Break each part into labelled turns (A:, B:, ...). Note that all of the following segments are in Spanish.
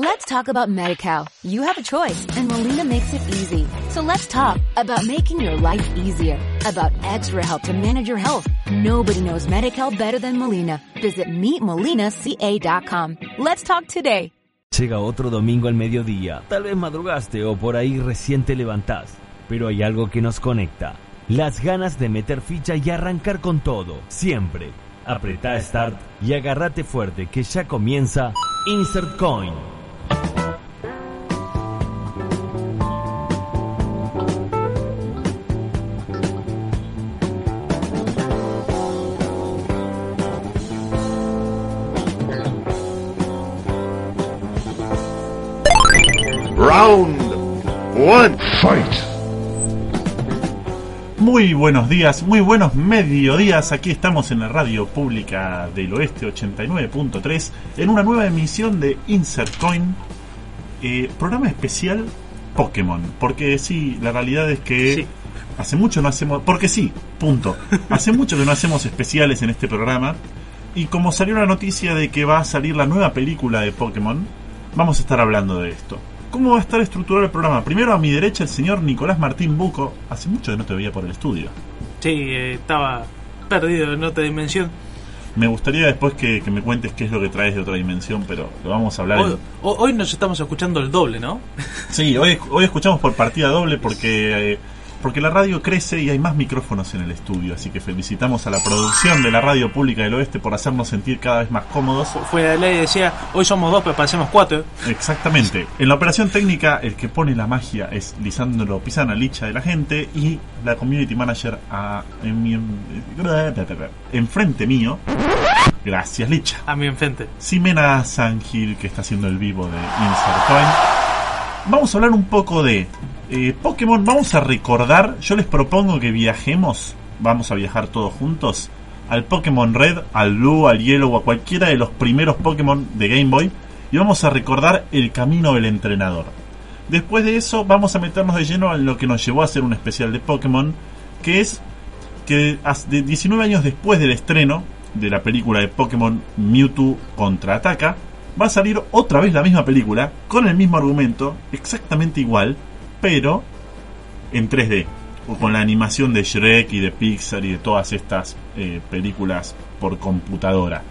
A: Let's talk about MediCal. You have a choice and Molina makes it easy. So let's talk about making your life easier, about extra help to manage your health. Nobody knows MediCal better than Molina. Visit meetmolinaca.com. Let's talk today.
B: Llega otro domingo al mediodía. Tal vez madrugaste o por ahí recién te levantás. Pero hay algo que nos conecta. Las ganas de meter ficha y arrancar con todo. Siempre. Apretá Start y agárrate fuerte que ya comienza Insert Coin.
C: Round one. Fight.
D: Muy buenos días, muy buenos mediodías. Aquí estamos en la radio pública del oeste 89.3 en una nueva emisión de Insert Coin, eh, programa especial Pokémon. Porque sí, la realidad es que hace mucho no hacemos. Porque sí, punto. Hace mucho que no hacemos especiales en este programa. Y como salió la noticia de que va a salir la nueva película de Pokémon, vamos a estar hablando de esto. ¿Cómo va a estar estructurado el programa? Primero a mi derecha el señor Nicolás Martín Buco. Hace mucho que no te veía por el estudio.
E: Sí, eh, estaba perdido en otra dimensión.
D: Me gustaría después que, que me cuentes qué es lo que traes de otra dimensión, pero lo vamos a hablar.
E: Hoy,
D: en-
E: hoy nos estamos escuchando el doble, ¿no?
D: Sí, hoy, hoy escuchamos por partida doble porque, eh, porque la radio crece y hay más micrófonos en el estudio. Así que felicitamos a la producción de la Radio Pública del Oeste por hacernos sentir cada vez más cómodos.
E: Fue la ley decía, hoy somos dos, pero parecemos cuatro.
D: Exactamente. En la operación técnica, el que pone la magia es Lisandro Pisana, Licha de la gente, y la community manager a, en mi- enfrente mío. Gracias, Licha.
E: A mi enfrente.
D: Ximena Sangil, que está haciendo el vivo de Insert Coin. Vamos a hablar un poco de eh, Pokémon. Vamos a recordar. Yo les propongo que viajemos. Vamos a viajar todos juntos. Al Pokémon Red, al Blue, al Yellow o a cualquiera de los primeros Pokémon de Game Boy. Y vamos a recordar el camino del entrenador. Después de eso, vamos a meternos de lleno en lo que nos llevó a hacer un especial de Pokémon. Que es que as- de 19 años después del estreno de la película de Pokémon Mewtwo contraataca, va a salir otra vez la misma película, con el mismo argumento, exactamente igual, pero en 3D, o con la animación de Shrek y de Pixar y de todas estas eh, películas por computadora.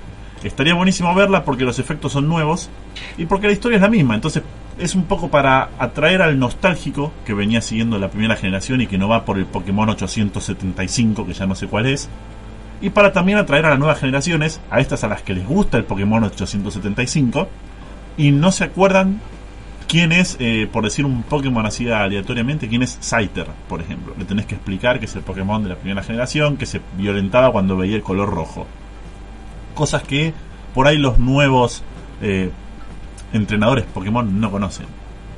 D: Estaría buenísimo verla porque los efectos son nuevos y porque la historia es la misma, entonces es un poco para atraer al nostálgico que venía siguiendo la primera generación y que no va por el Pokémon 875, que ya no sé cuál es, y para también atraer a las nuevas generaciones, a estas a las que les gusta el Pokémon 875, y no se acuerdan quién es, eh, por decir un Pokémon así aleatoriamente, quién es Scyther, por ejemplo. Le tenés que explicar que es el Pokémon de la primera generación, que se violentaba cuando veía el color rojo. Cosas que por ahí los nuevos eh, entrenadores Pokémon no conocen.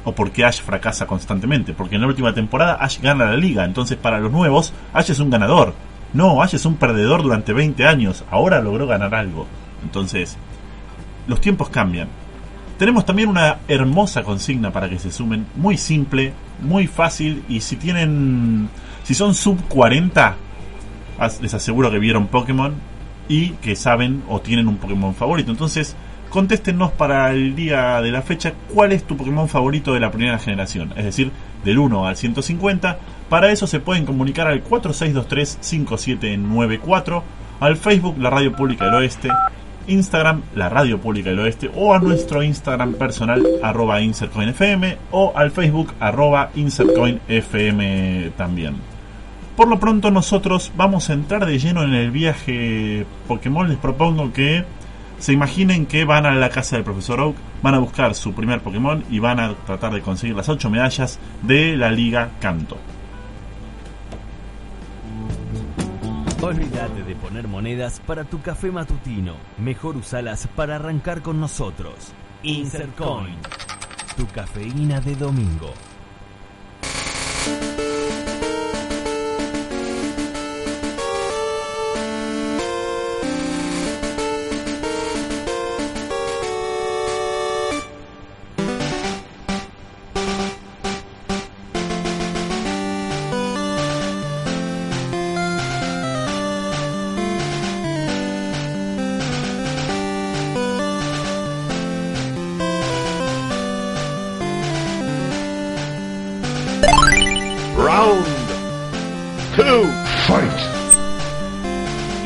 D: O porque Ash fracasa constantemente. Porque en la última temporada Ash gana la liga. Entonces para los nuevos Ash es un ganador. No, Ash es un perdedor durante 20 años. Ahora logró ganar algo. Entonces, los tiempos cambian. Tenemos también una hermosa consigna para que se sumen. Muy simple, muy fácil. Y si tienen... Si son sub 40, as- les aseguro que vieron Pokémon y que saben o tienen un Pokémon favorito. Entonces, contéstenos para el día de la fecha cuál es tu Pokémon favorito de la primera generación. Es decir, del 1 al 150. Para eso se pueden comunicar al 4623-5794, al Facebook La Radio Pública del Oeste, Instagram La Radio Pública del Oeste o a nuestro Instagram personal arroba InsertCoinFM o al Facebook arroba InsertCoinFM también. Por lo pronto nosotros vamos a entrar de lleno en el viaje Pokémon. Les propongo que se imaginen que van a la casa del profesor Oak, van a buscar su primer Pokémon y van a tratar de conseguir las 8 medallas de la Liga Canto.
B: Olvídate de poner monedas para tu café matutino. Mejor usalas para arrancar con nosotros. Insert Coin. Tu cafeína de domingo.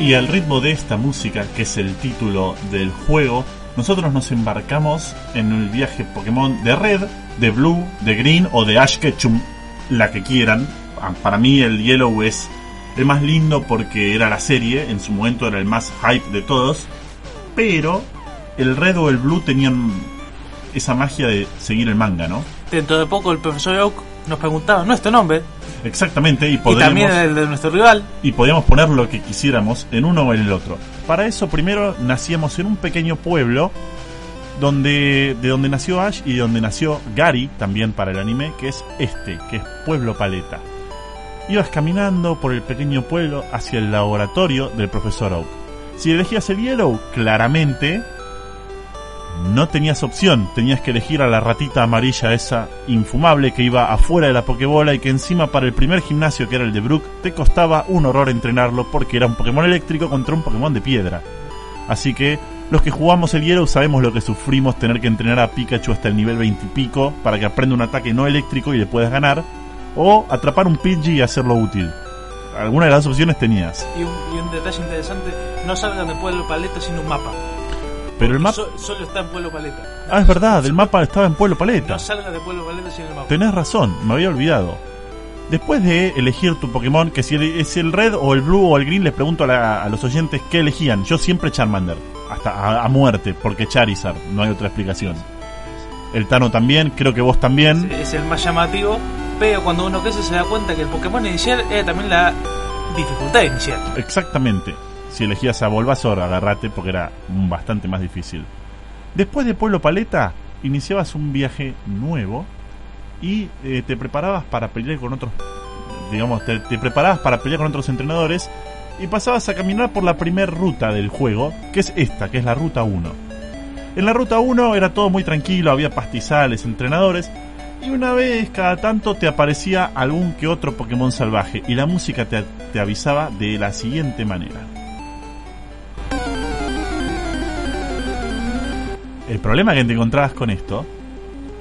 D: Y al ritmo de esta música, que es el título del juego, nosotros nos embarcamos en el viaje Pokémon de Red, de Blue, de Green o de Ash Ketchum, la que quieran. Ah, Para mí el Yellow es el más lindo porque era la serie, en su momento era el más hype de todos, pero el Red o el Blue tenían esa magia de seguir el manga, ¿no?
E: Dentro de poco el profesor Oak nos preguntaba nuestro nombre
D: Exactamente, y
E: y también el de nuestro rival.
D: y podíamos poner lo que quisiéramos en uno o en el otro. Para eso primero nacíamos en un pequeño pueblo donde de donde nació Ash y de donde nació Gary también para el anime, que es este, que es Pueblo Paleta. Ibas caminando por el pequeño pueblo hacia el laboratorio del profesor Oak. Si elegías el Yellow, claramente no tenías opción, tenías que elegir a la ratita amarilla esa infumable que iba afuera de la Pokébola y que encima para el primer gimnasio que era el de Brook te costaba un horror entrenarlo porque era un Pokémon eléctrico contra un Pokémon de piedra. Así que los que jugamos el Yellow sabemos lo que sufrimos tener que entrenar a Pikachu hasta el nivel 20 y pico para que aprenda un ataque no eléctrico y le puedas ganar, o atrapar un Pidgey y hacerlo útil. Alguna de las opciones tenías,
E: Y un, detalle interesante, no salgan de Pueblo Paleta sin un mapa.
D: Pero el mapa...
E: So- solo está en Pueblo Paleta.
D: Ah, es verdad, el mapa estaba en Pueblo Paleta.
E: No salgan de Pueblo Paleta sin el mapa.
D: Tenés razón, me había olvidado. Después de elegir tu Pokémon, que si es el red o el blue o el green, les pregunto a, la- a los oyentes qué elegían. Yo siempre Charmander, hasta a, a muerte, porque Charizard, no hay otra explicación. El Tano también, creo que vos también.
E: Es el más llamativo, pero cuando uno crece se da cuenta que el Pokémon inicial era también la dificultad inicial.
D: Exactamente. Si elegías a Bulbasaur, agarrate porque era bastante más difícil. Después de Pueblo Paleta, iniciabas un viaje nuevo y eh, te preparabas para pelear con otros, digamos, te, te preparabas para pelear con otros entrenadores y pasabas a caminar por la primera ruta del juego, que es esta, que es la ruta 1. En la ruta 1 era todo muy tranquilo, había pastizales, entrenadores, y una vez cada tanto te aparecía algún que otro Pokémon salvaje, y la música te, te avisaba de la siguiente manera. El problema que te encontrabas con esto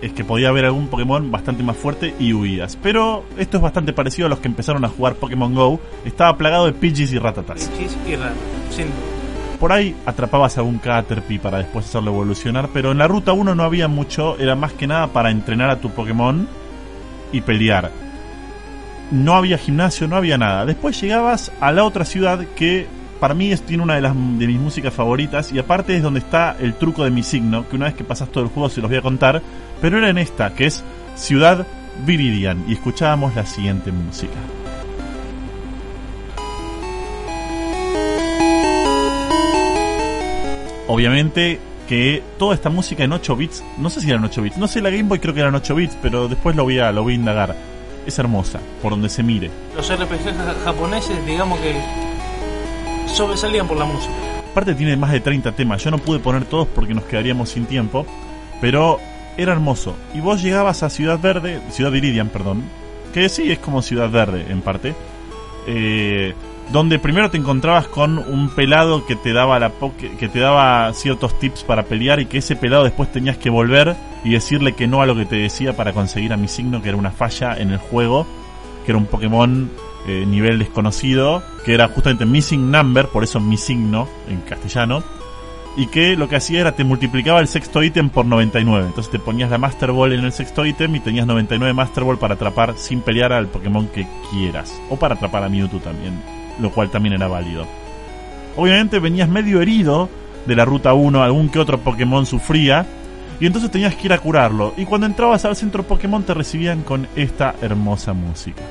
D: es que podía haber algún Pokémon bastante más fuerte y huías. Pero esto es bastante parecido a los que empezaron a jugar Pokémon Go. Estaba plagado de Pidgeys y Ratatas.
E: Chis y raro, sin duda.
D: Por ahí atrapabas a algún Caterpie para después hacerlo evolucionar, pero en la ruta 1 no había mucho, era más que nada para entrenar a tu Pokémon y pelear. No había gimnasio, no había nada. Después llegabas a la otra ciudad que para mí es, tiene una de, las, de mis músicas favoritas y aparte es donde está el truco de mi signo, que una vez que pasas todo el juego se los voy a contar, pero era en esta, que es Ciudad Viridian, y escuchábamos la siguiente música. Obviamente que toda esta música en 8 bits, no sé si eran 8 bits, no sé la Game Boy creo que eran 8 bits, pero después lo voy a, lo voy indagar. Es hermosa, por donde se mire.
E: Los RPG ja- japoneses, digamos que sobresalían por la música.
D: Aparte tiene más de 30 temas, yo no pude poner todos porque nos quedaríamos sin tiempo, pero era hermoso. Y vos llegabas a Ciudad Verde, Ciudad Viridian, perdón, que sí es como Ciudad Verde en parte, eh, donde primero te encontrabas con un pelado que te daba que te daba ciertos tips para pelear y que ese pelado después tenías que volver y decirle que no a lo que te decía para conseguir a mi signo, que era una falla en el juego, que era un Pokémon eh, nivel desconocido, que era justamente Missing Number, por eso mi signo en castellano, y que lo que hacía era te multiplicaba el sexto ítem por 99. Entonces te ponías la Master Ball en el sexto ítem y tenías 99 Master Ball para atrapar sin pelear al Pokémon que quieras, o para atrapar a Mewtwo también, lo cual también era válido. Obviamente venías medio herido de la ruta 1, algún que otro Pokémon sufría, y entonces tenías que ir a curarlo. Y cuando entrabas al centro Pokémon te recibían con esta hermosa música.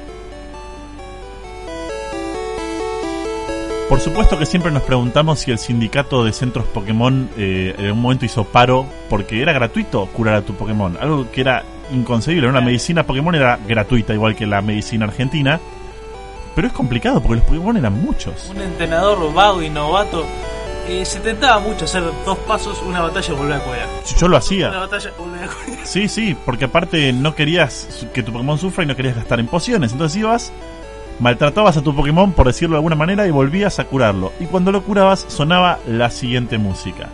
D: Por supuesto que siempre nos preguntamos si el sindicato de centros Pokémon eh, en un momento hizo paro porque era gratuito curar a tu Pokémon. Algo que era inconcebible. Una medicina Pokémon era gratuita, igual que la medicina argentina. Pero es complicado porque los Pokémon eran muchos.
E: Un entrenador vago y novato eh, se tentaba mucho hacer dos pasos, una batalla y volver a cuidar.
D: Yo lo
E: Una
D: hacía.
E: batalla, volver a cuidar.
D: Sí, sí, porque aparte no querías que tu Pokémon sufra y no querías gastar en pociones. Entonces ibas, maltratabas a tu Pokémon, por decirlo de alguna manera, y volvías a curarlo. Y cuando lo curabas, sonaba la siguiente música.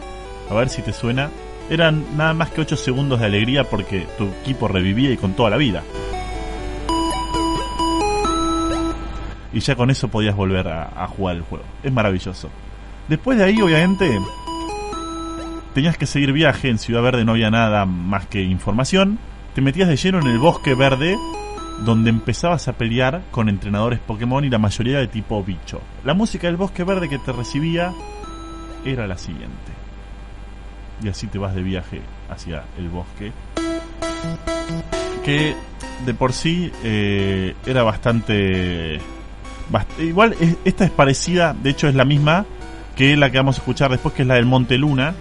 D: A ver si te suena. Eran nada más que 8 segundos de alegría porque tu equipo revivía y con toda la vida. Y ya con eso podías volver a, a jugar el juego. Es maravilloso. Después de ahí, obviamente, tenías que seguir viaje. En Ciudad Verde no había nada más que información. Te metías de lleno en el bosque verde, donde empezabas a pelear con entrenadores Pokémon y la mayoría de tipo bicho. La música del bosque verde que te recibía era la siguiente. Y así te vas de viaje hacia el bosque. Que de por sí eh, era bastante... bast- igual es- esta es parecida, de hecho es la misma que la que vamos a escuchar después, que es la del Monte Luna.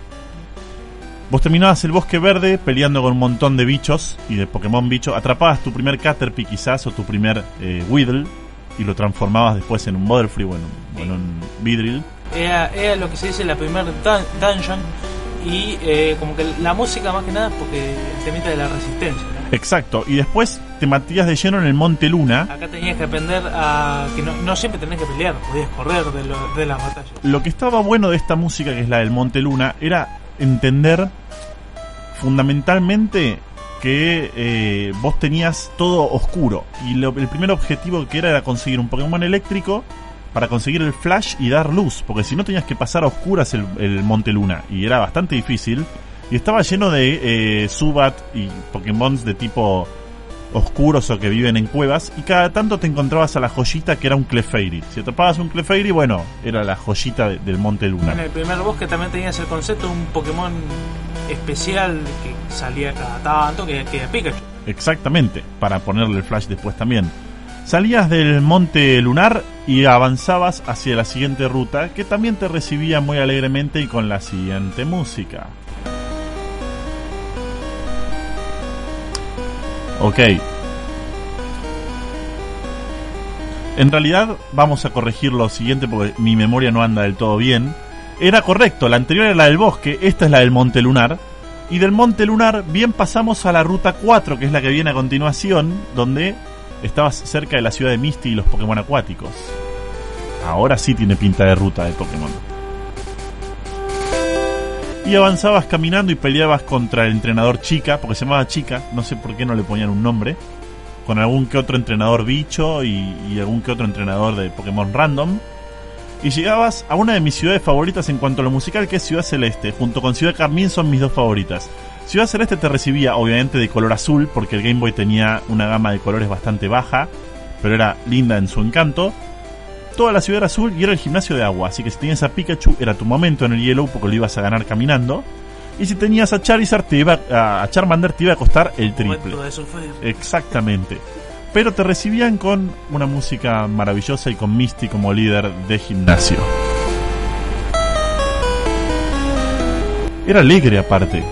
D: Vos terminabas el bosque verde peleando con un montón de bichos y de Pokémon bicho. Atrapabas tu primer Caterpie quizás o tu primer eh, Weedle y lo transformabas después en un Butterfree o en un, o en un Beedrill.
E: Era, era lo que se dice la primer dun- dungeon y eh, como que la música más que nada porque el temita de la resistencia. ¿no?
D: Exacto. Y después te matías de lleno en el Monte Luna.
E: Acá tenías que aprender a que no, no siempre tenés que pelear, podías correr de, lo- de las batallas.
D: Lo que estaba bueno de esta música, que es la del Monte Luna, era entender fundamentalmente que eh, vos tenías todo oscuro. Y lo- el primer objetivo que era era conseguir un Pokémon eléctrico para conseguir el flash y dar luz. Porque si no tenías que pasar a oscuras el, Monte Luna. Y era bastante difícil. Y estaba lleno de eh, Subat y Pokémon de tipo oscuros o que viven en cuevas y cada tanto te encontrabas a la joyita que era un Clefairy. Si atrapabas un Clefairy, bueno, era la joyita de- del Monte Luna.
E: En el primer bosque también tenías el concepto de un Pokémon especial que salía cada tanto, que, que era Pikachu.
D: Exactamente, para ponerle el flash después también. Salías del Monte Lunar y avanzabas hacia la siguiente ruta que también te recibía muy alegremente y con la siguiente música. Ok. En realidad vamos a corregir lo siguiente porque mi memoria no anda del todo bien. Era correcto, la anterior era la del bosque, esta es la del Monte Lunar. Y del Monte Lunar bien pasamos a la ruta 4, que es la que viene a continuación, donde estabas cerca de la ciudad de Misty y los Pokémon acuáticos. Ahora sí tiene pinta de ruta de Pokémon. Y avanzabas caminando y peleabas contra el entrenador Chica, porque se llamaba Chica, no sé por qué no le ponían un nombre, con algún que otro entrenador bicho y, algún que otro entrenador de Pokémon random. Y llegabas a una de mis ciudades favoritas en cuanto a lo musical, que es Ciudad Celeste, junto con Ciudad Carmín son mis dos favoritas. Ciudad Celeste te recibía obviamente de color azul, porque el Game Boy tenía una gama de colores bastante baja, pero era linda en su encanto. Toda la ciudad era azul y era el gimnasio de agua, así que si tenías a Pikachu era tu momento en el Yellow porque lo ibas a ganar caminando. Y si tenías a Charizard te iba a, a Charmander te iba a costar el triple. Exactamente. Pero te recibían con una música maravillosa y con Misty como líder de gimnasio. Era alegre aparte.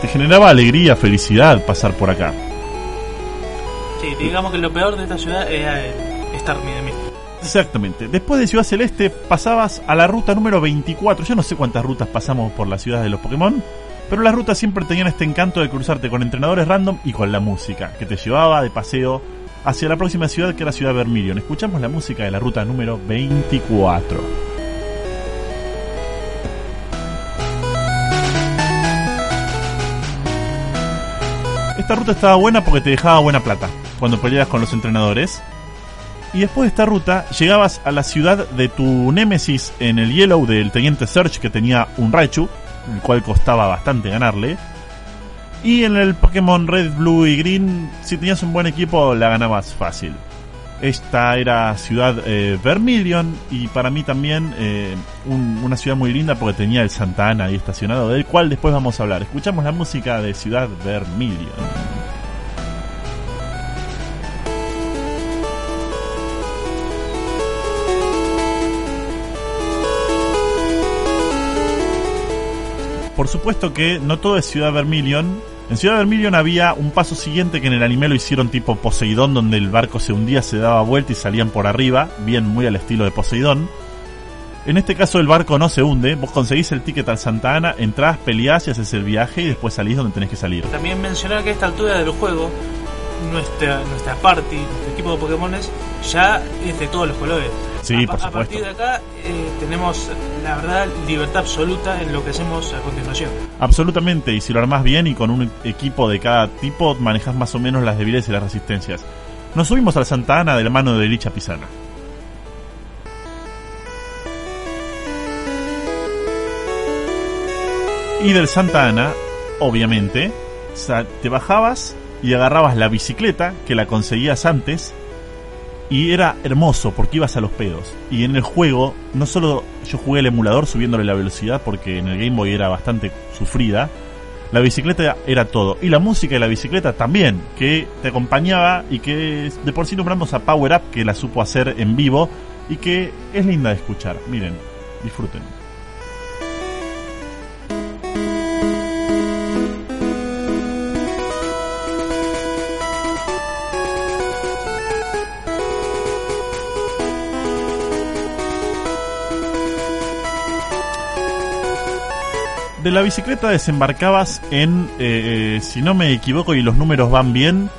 D: Te generaba alegría, felicidad pasar por acá.
E: Sí, digamos que lo peor de esta ciudad era el estar de Misty.
D: Exactamente. Después de Ciudad Celeste pasabas a la ruta número 24. Yo no sé cuántas rutas pasamos por las ciudades de los Pokémon, pero las rutas siempre tenían este encanto de cruzarte con entrenadores random y con la música, que te llevaba de paseo hacia la próxima ciudad que era Ciudad Vermilion. Escuchamos la música de la ruta número 24. Esta ruta estaba buena porque te dejaba buena plata cuando peleabas con los entrenadores. Y después de esta ruta llegabas a la ciudad de tu némesis en el Yellow del Teniente Search que tenía un Raichu, el cual costaba bastante ganarle. Y en el Pokémon Red, Blue y Green, si tenías un buen equipo, la ganabas fácil. Esta era ciudad eh, Vermilion y para mí también eh, un- una ciudad muy linda porque tenía el Santa Ana ahí estacionado, del cual después vamos a hablar. Escuchamos la música de Ciudad Vermilion. Por supuesto que no todo es Ciudad Vermilion. En Ciudad Vermilion había un paso siguiente que en el anime lo hicieron tipo Poseidón, donde el barco se hundía, se daba vuelta y salían por arriba, bien muy al estilo de Poseidón. En este caso el barco no se hunde, vos conseguís el ticket al Santa Ana, entrás, peleás y haces el viaje y después salís donde tenés que salir.
E: También mencionar que a esta altura del juego, nuestra, nuestra party, nuestro equipo de Pokémones, ya es de todos los colores.
D: Sí,
E: a,
D: por supuesto.
E: A partir de acá eh, tenemos, la verdad, libertad absoluta en lo que hacemos a continuación.
D: Absolutamente, y si lo armás bien y con un equipo de cada tipo, manejas más o menos las debilidades y las resistencias. Nos subimos al Santa Ana de la mano de Licha Pisana. Y del Santa Ana, obviamente, te bajabas y agarrabas la bicicleta que la conseguías antes y era hermoso porque ibas a los pedos. Y en el juego, no solo yo jugué el emulador subiéndole la velocidad porque en el Game Boy era bastante sufrida, la bicicleta era todo. Y la música de la bicicleta también, que te acompañaba y que de por sí nombramos a Power Up, que la supo hacer en vivo y que es linda de escuchar. Miren, disfruten. De la bicicleta desembarcabas en, eh, eh, si no me equivoco y los números van bien,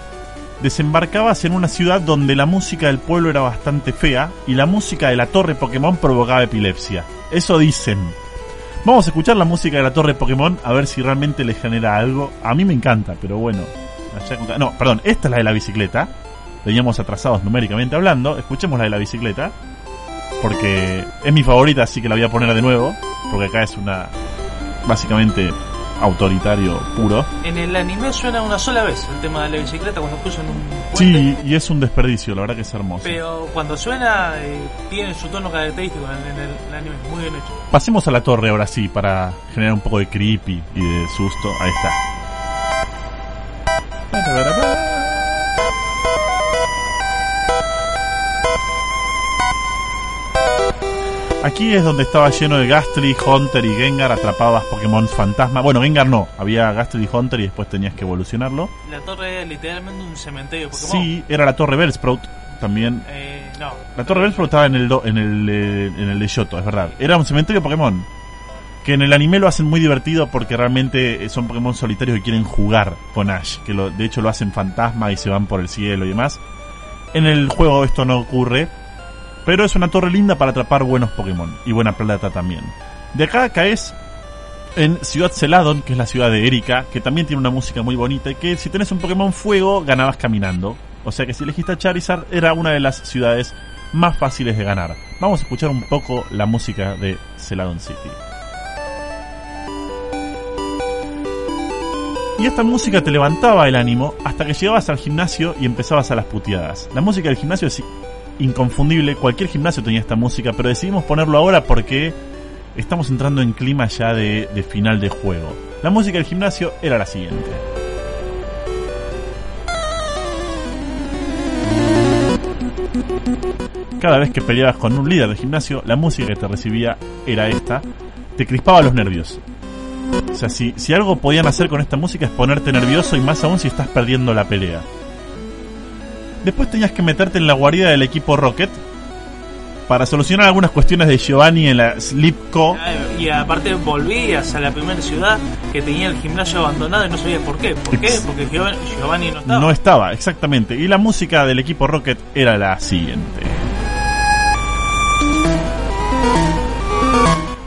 D: desembarcabas en una ciudad donde la música del pueblo era bastante fea y la música de la torre Pokémon provocaba epilepsia. Eso dicen. Vamos a escuchar la música de la torre Pokémon a ver si realmente le genera algo. A mí me encanta, pero bueno. No, perdón, esta es la de la bicicleta. Veníamos atrasados numéricamente hablando. Escuchemos la de la bicicleta. Porque es mi favorita, así que la voy a poner de nuevo. Porque acá es una básicamente autoritario puro.
E: En el anime suena una sola vez el tema de la bicicleta cuando cruzan un puente.
D: Sí, y es un desperdicio, la verdad que es hermoso.
E: Pero cuando suena, eh, tiene su tono característico en el, en el anime, muy bien hecho.
D: Pasemos a la torre ahora sí, para generar un poco de creepy y de susto. Ahí está. Aquí es donde estaba lleno de Gastly, Hunter y Gengar, atrapabas Pokémon fantasma. Bueno, Gengar no, había Gastly y Hunter y después tenías que evolucionarlo.
E: La torre es literalmente un cementerio Pokémon.
D: Sí, era la torre Bellsprout también.
E: Eh, no.
D: La Torre Bellsprout estaba en el, do- en, el, eh, en el de Yoto, es verdad. Era un cementerio Pokémon. Que en el anime lo hacen muy divertido porque realmente son Pokémon solitarios que quieren jugar con Ash. Que lo, de hecho lo hacen fantasma y se van por el cielo y demás. En el juego esto no ocurre. Pero es una torre linda para atrapar buenos Pokémon. Y buena plata también. De acá caes en Ciudad Celadon, que es la ciudad de Erika, que también tiene una música muy bonita y que si tenés un Pokémon fuego, ganabas caminando. O sea que si elegiste a Charizard, era una de las ciudades más fáciles de ganar. Vamos a escuchar un poco la música de Celadon City. Y esta música te levantaba el ánimo hasta que llegabas al gimnasio y empezabas a las puteadas. La música del gimnasio es inconfundible, cualquier gimnasio tenía esta música, pero decidimos ponerlo ahora porque estamos entrando en clima ya de, final de juego. La música del gimnasio era la siguiente. Cada vez que peleabas con un líder de gimnasio, la música que te recibía era esta. Te crispaba los nervios. O sea, si, si algo podían hacer con esta música es ponerte nervioso y más aún si estás perdiendo la pelea. Después tenías que meterte en la guarida del equipo Rocket para solucionar algunas cuestiones de Giovanni en la Slipco.
E: Y aparte volvías a la primera ciudad que tenía el gimnasio abandonado y no sabías por qué. ¿Por qué? Porque Giovanni no estaba.
D: No estaba, exactamente. Y la música del equipo Rocket era la siguiente.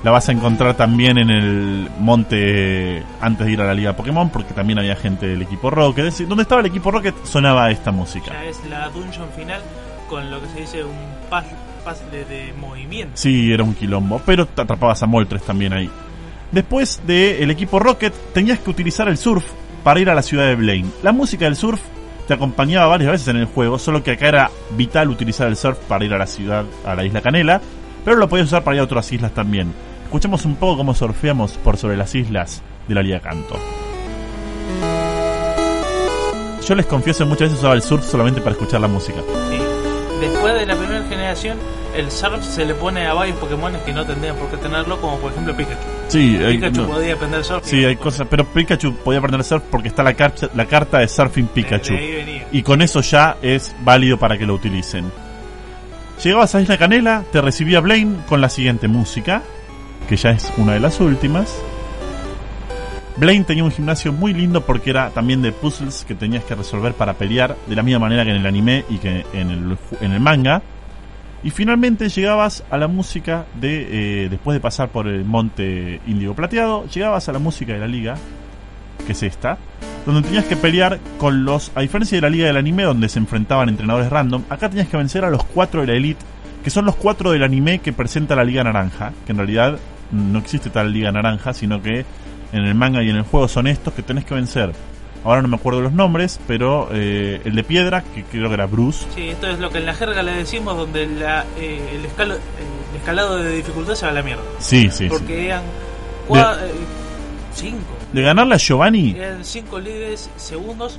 D: La vas a encontrar también en el monte antes de ir a la Liga Pokémon, porque también había gente del equipo Rocket. Es decir, donde estaba el equipo Rocket sonaba esta música.
E: Ya es la dungeon final con lo que se dice un pas- puzzle de movimiento.
D: Sí, era un quilombo, pero te atrapabas a Moltres también ahí. Después del equipo Rocket, tenías que utilizar el surf para ir a la ciudad de Blaine. La música del surf te acompañaba varias veces en el juego, solo que acá era vital utilizar el surf para ir a la ciudad, a la isla Canela, pero lo podías usar para ir a otras islas también. Escuchemos un poco cómo surfeamos por sobre las islas de la Liga Canto. Yo les confieso, muchas veces usaba el surf solamente para escuchar la música.
E: Sí. Después de la primera generación, el surf se le pone a varios Pokémon que no tendrían por qué tenerlo, como por ejemplo Pikachu.
D: Sí, hay-
E: Pikachu
D: no.
E: podía aprender surf.
D: Sí, hay cosas, pero Pikachu podía aprender surf porque está la, car- la carta de Surfing Pikachu.
E: De ahí venía.
D: Y con eso ya es válido para que lo utilicen. Llegabas a Isla Canela, te recibía Blaine con la siguiente música, que ya es una de las últimas. Blaine tenía un gimnasio muy lindo porque era también de puzzles que tenías que resolver para pelear, de la misma manera que en el anime y que en el, en el manga. Y finalmente llegabas a la música de, eh, después de pasar por el monte índigo plateado, llegabas a la música de la liga, que es esta, donde tenías que pelear con los, a diferencia de la liga del anime donde se enfrentaban entrenadores random, acá tenías que vencer a los cuatro de la elite, que son los cuatro del anime que presenta la liga naranja, que en realidad no existe tal liga naranja, sino que
F: en el manga y en el juego son estos que tenés que vencer. Ahora no me acuerdo los nombres, pero eh, el de piedra, que creo que era Bruce.
E: Sí, esto es lo que en la jerga le decimos donde la, eh, el, escalo, el escalado de dificultad se va a la mierda.
F: Sí, sí.
E: Porque
F: sí.
E: eran cua- eh, cinco.
F: De ganarle a Giovanni
E: Eran cinco líderes segundos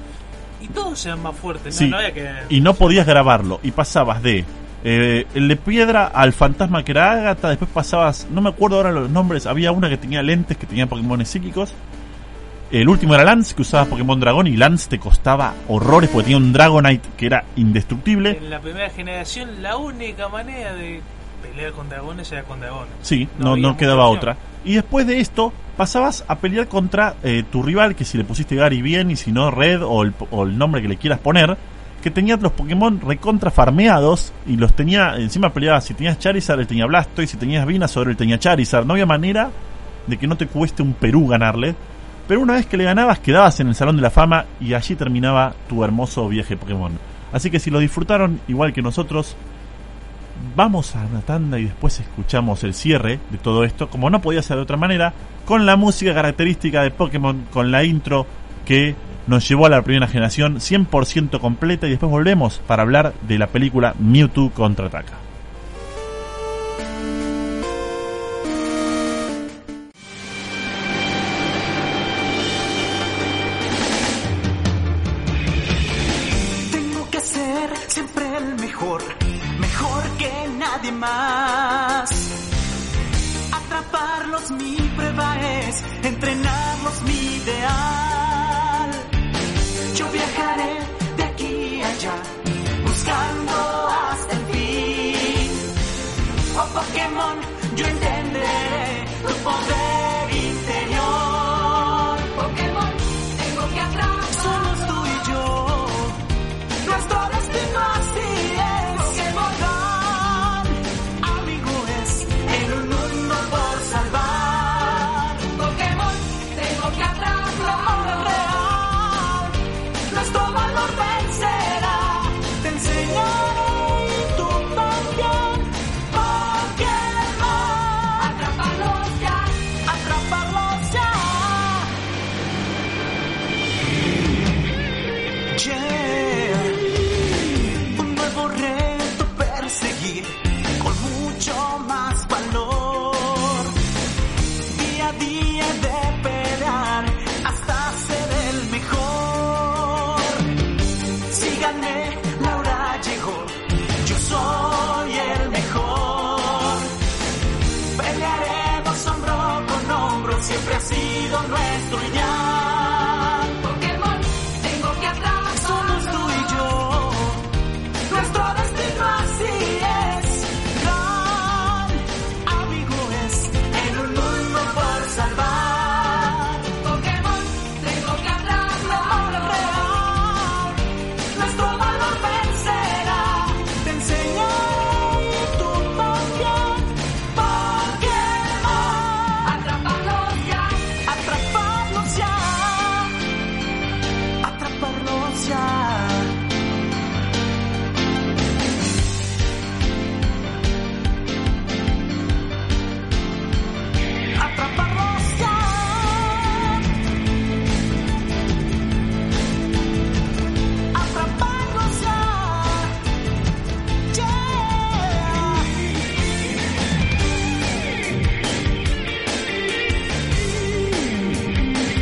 E: y todos eran más fuertes. No,
F: Sí.
E: no había que...
F: y no podías grabarlo. Y pasabas de eh, el de piedra al fantasma que era Agatha. Después pasabas, no me acuerdo ahora los nombres. Había una que tenía lentes, que tenía Pokémon psíquicos. El último era Lance, que usaba Pokémon Dragón. Y Lance te costaba horrores porque tenía un Dragonite que era indestructible.
E: En la primera generación la única manera de pelear con dragones era con dragones.
F: Sí,
E: No
F: no, quedaba otra. Y después de esto, pasabas a pelear contra eh, tu rival, que si le pusiste Gary bien y si no Red o el, o el nombre que le quieras poner, que tenía los Pokémon recontra farmeados y los tenía, encima peleabas, si tenías Charizard, él tenía Blastoise, si tenías Venusaur, él tenía Charizard. No había manera de que no te cueste un Perú ganarle. Pero una vez que le ganabas, quedabas en el Salón de la Fama y allí terminaba tu hermoso viaje Pokémon. Así que si lo disfrutaron igual que nosotros, vamos a una tanda y después escuchamos el cierre de todo esto, como no podía ser de otra manera, con la música característica de Pokémon, con la intro que nos llevó a la primera generación 100% completa y después volvemos para hablar de la película Mewtwo contraataca.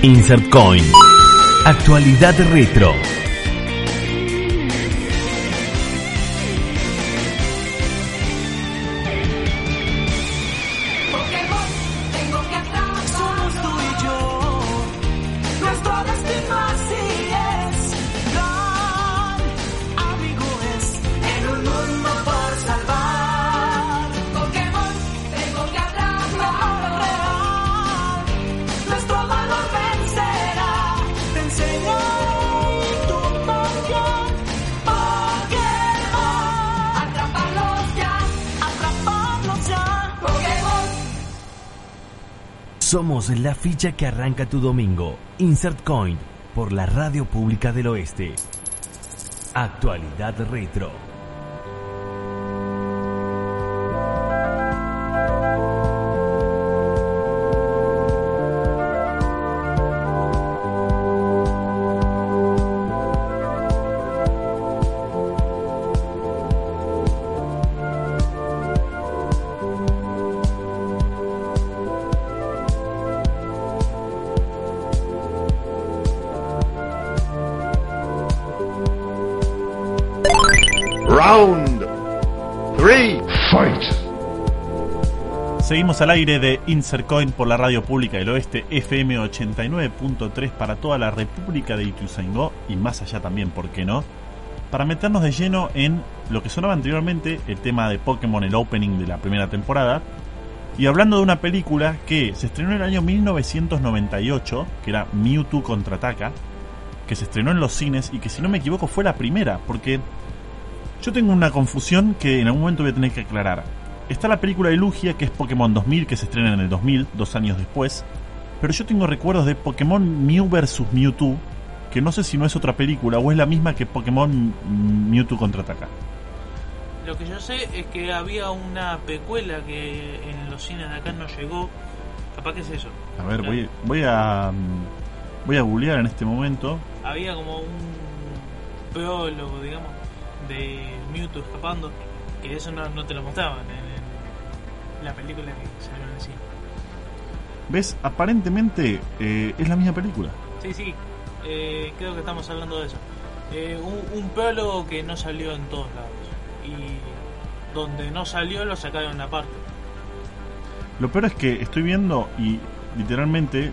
G: Insert Coin. Actualidad retro. Ficha que arranca tu domingo. Insert Coin por la Radio Pública del Oeste. Actualidad retro.
D: Seguimos al aire de Insert Coin por la radio pública del oeste FM 89.3 para toda la República de Ituzaingó y más allá también, ¿por qué no? Para meternos de lleno en lo que sonaba anteriormente, el tema de Pokémon, el opening de la primera temporada, y hablando de una película que se estrenó en el año 1998, que era Mewtwo contraataca, que se estrenó en los cines y que si no me equivoco fue la primera, porque yo tengo una confusión que en algún momento voy a tener que aclarar. Está la película de Lugia, que es Pokémon 2000, que se estrena en el 2000, dos años después. Pero yo tengo recuerdos de Pokémon Mew vs Mewtwo, que no sé si no es otra película o es la misma que Pokémon Mewtwo contraataca.
E: Lo que yo sé es que había una pecuela que en los cines de acá no llegó. Capaz que es eso.
D: A ver, voy, voy a mm, voy a googlear en este momento.
E: Había como un prólogo, digamos, de Mewtwo escapando. Que eso no, no te lo mostraban en, en la película que salió en el cine.
D: ¿Ves? Aparentemente eh, es la misma película.
E: Sí, sí, eh, creo que estamos hablando de eso. Eh, un, un prólogo que no salió en todos lados. Y donde no salió lo sacaron aparte.
D: Lo peor es que estoy viendo y literalmente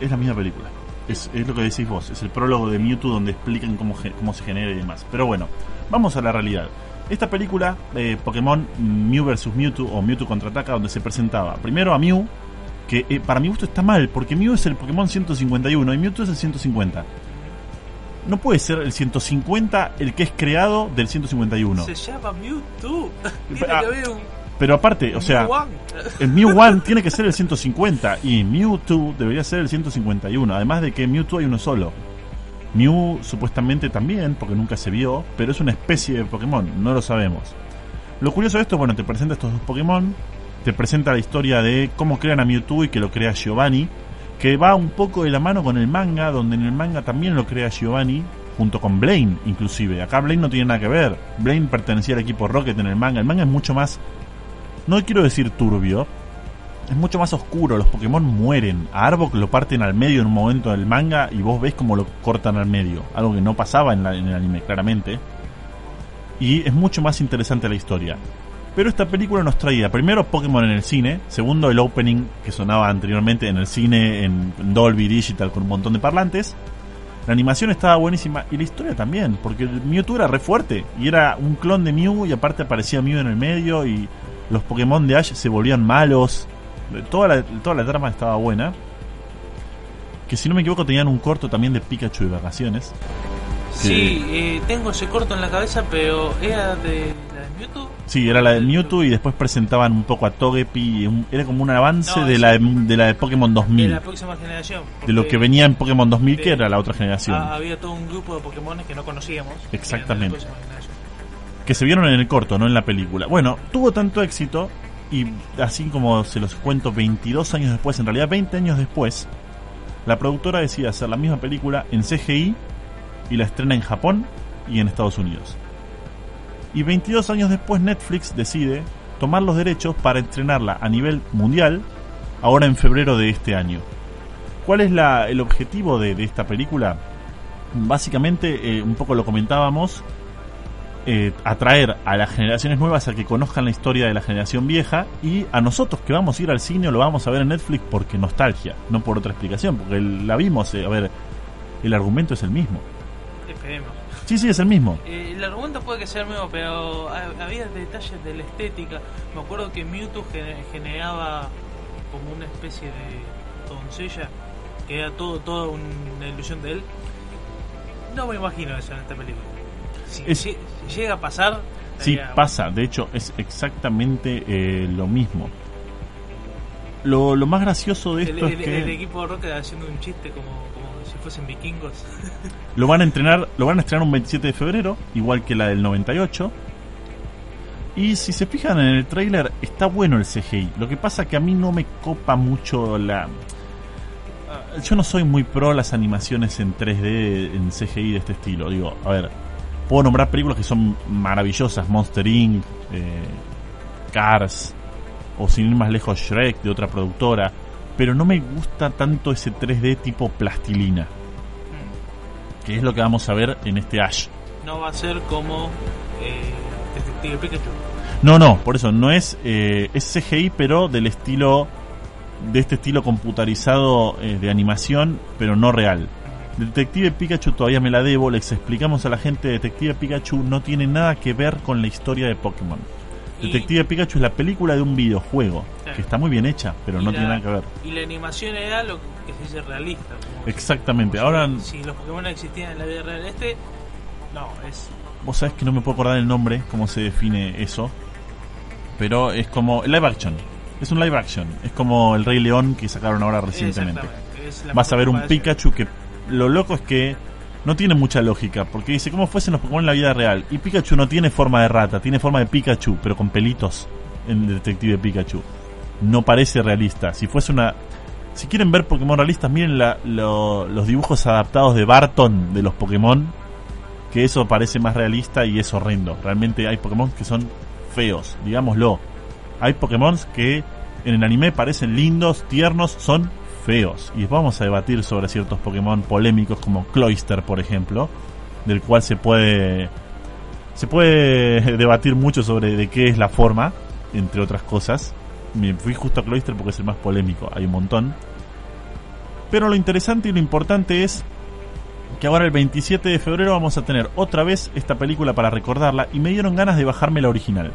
D: es la misma película. Es, es lo que decís vos, es el prólogo de Mewtwo donde explican cómo, cómo se genera y demás. Pero bueno, vamos a la realidad. Esta película, eh, Pokémon Mew vs Mewtwo o Mewtwo contraataca, donde se presentaba primero a Mew, que eh, para mi gusto está mal, porque Mew es el Pokémon 151 y Mewtwo es el 150. No puede ser el 150 el que es creado del 151.
E: Se llama Mewtwo. Tiene
D: Ah,
E: que haber un
D: Pero aparte, o sea,
E: One.
D: el Mew 1 tiene que ser el 150 y Mewtwo debería ser el 151. Además de que Mewtwo hay uno solo. Mew supuestamente también, porque nunca se vio, pero es una especie de Pokémon, no lo sabemos. Lo curioso de esto, bueno, te presenta estos dos Pokémon, te presenta la historia de cómo crean a Mewtwo y que lo crea Giovanni, que va un poco de la mano con el manga, donde en el manga también lo crea Giovanni, junto con Blaine inclusive. Acá Blaine no tiene nada que ver, Blaine pertenecía al equipo Rocket en el manga, el manga es mucho más no quiero decir turbio, es mucho más oscuro, los Pokémon mueren, a Arbok lo parten al medio en un momento del manga y vos ves cómo lo cortan al medio, algo que no pasaba en, la- en el anime claramente, y es mucho más interesante la historia. Pero esta película nos traía primero Pokémon en el cine, segundo el opening que sonaba anteriormente en el cine en Dolby Digital con un montón de parlantes. La animación estaba buenísima y la historia también, porque Mewtwo era re fuerte y era un clon de Mew y aparte aparecía Mew en el medio y los Pokémon de Ash se volvían malos. Toda la, toda la trama estaba buena. Que si no me equivoco tenían un corto también de Pikachu de vacaciones.
E: Sí, eh, tengo ese corto en la cabeza, pero era de la de Mewtwo.
D: Sí, era la de Mewtwo y después presentaban un poco a Togepi. un- Era como un avance
E: No,
D: de, la, de la de Pokémon
E: De
D: 2000.
E: la próxima generación.
D: De lo que venía en Pokémon 2000, que
E: de-
D: era la otra generación.
E: ha- había todo un grupo de Pokémon que no conocíamos. de
D: Exactamente. que se vieron en el corto, no en la película. Bueno, tuvo tanto éxito y así como se los cuento 22 años después, en realidad 20 años después, la productora decide hacer la misma película en CGI y la estrena en Japón y en Estados Unidos. Y 22 años después Netflix decide tomar los derechos para estrenarla a nivel mundial ahora en febrero de este año. ¿Cuál es la- el objetivo de, de esta película? Básicamente, eh, un poco lo comentábamos, eh, atraer a las generaciones nuevas a que conozcan la historia de la generación vieja y a nosotros que vamos a ir al cine o lo vamos a ver en Netflix porque nostalgia, no por otra explicación, porque la vimos, eh, a ver, el argumento es el mismo.
E: Esperemos.
D: Sí, sí, es el mismo.
E: Eh, el argumento puede que sea el mismo, pero ha- había detalles de la estética. Me acuerdo que Mewtwo gener- generaba como una especie de doncella, que era todo, toda una ilusión de él. No me imagino eso en esta película. Si,
D: Es-
E: llega a pasar,
D: Sí,
E: estaría-
D: pasa, de hecho es exactamente eh, lo mismo. Lo, lo más gracioso de esto
E: el-
D: es que...
E: el equipo Rocket haciendo un chiste como, como si fuesen vikingos.
D: Lo van a entrenar, lo van a estrenar un 27 de febrero, igual que la del 98. Y si se fijan en el tráiler, está bueno el CGI. Lo que pasa que a mí no me copa mucho la... Ah, Yo no soy muy pro las animaciones en 3D, en CGI de este estilo. Digo, a ver, puedo nombrar películas que son maravillosas, Monster Inc., eh, Cars, o sin ir más lejos Shrek de otra productora, pero no me gusta tanto ese 3D tipo plastilina que es lo que vamos a ver en este Ash.
E: no va a ser como eh, Detective Pikachu.
D: No, no, por eso no es eh, es CGI, pero del estilo de este estilo computarizado eh, de animación, pero no real. Detective Pikachu todavía me la debo, les explicamos a la gente, Detective Pikachu no tiene nada que ver con la historia de Pokémon.
E: Y-
D: Detective Pikachu es la película de un videojuego,
E: Claro.
D: que está muy bien hecha, pero
E: y
D: no
E: la-
D: tiene nada que ver.
E: Y la animación era lo que se dice realista.
D: Exactamente,
E: como
D: ahora
E: si, si los Pokémon existían en la vida real, este no, es
D: vos sabés que no me puedo acordar el nombre, cómo se define eso, pero es como live action, es un live action, es como el Rey León que sacaron ahora recientemente. vas a ver un. Pikachu que lo loco es que no tiene mucha lógica, porque dice cómo fuesen los Pokémon en la vida real. Y Pikachu no tiene forma de rata, tiene forma de Pikachu, pero con pelitos en el Detective Pikachu. No parece realista. Si fuese una... Si quieren ver Pokémon realistas, miren la- lo- los dibujos adaptados de Barton de los Pokémon, que eso parece más realista y es horrendo. Realmente hay Pokémon que son feos, digámoslo. Hay Pokémon que en el anime parecen lindos, tiernos, son feos. Y vamos a debatir sobre ciertos Pokémon polémicos como Cloyster, por ejemplo, del cual se puede se puede debatir mucho sobre de qué es la forma, entre otras cosas. Me fui justo a Cloyster porque es el más polémico, hay un montón. Pero lo interesante y lo importante es que ahora el 27 de febrero vamos a tener otra vez esta película para recordarla y me dieron ganas de bajarme la original.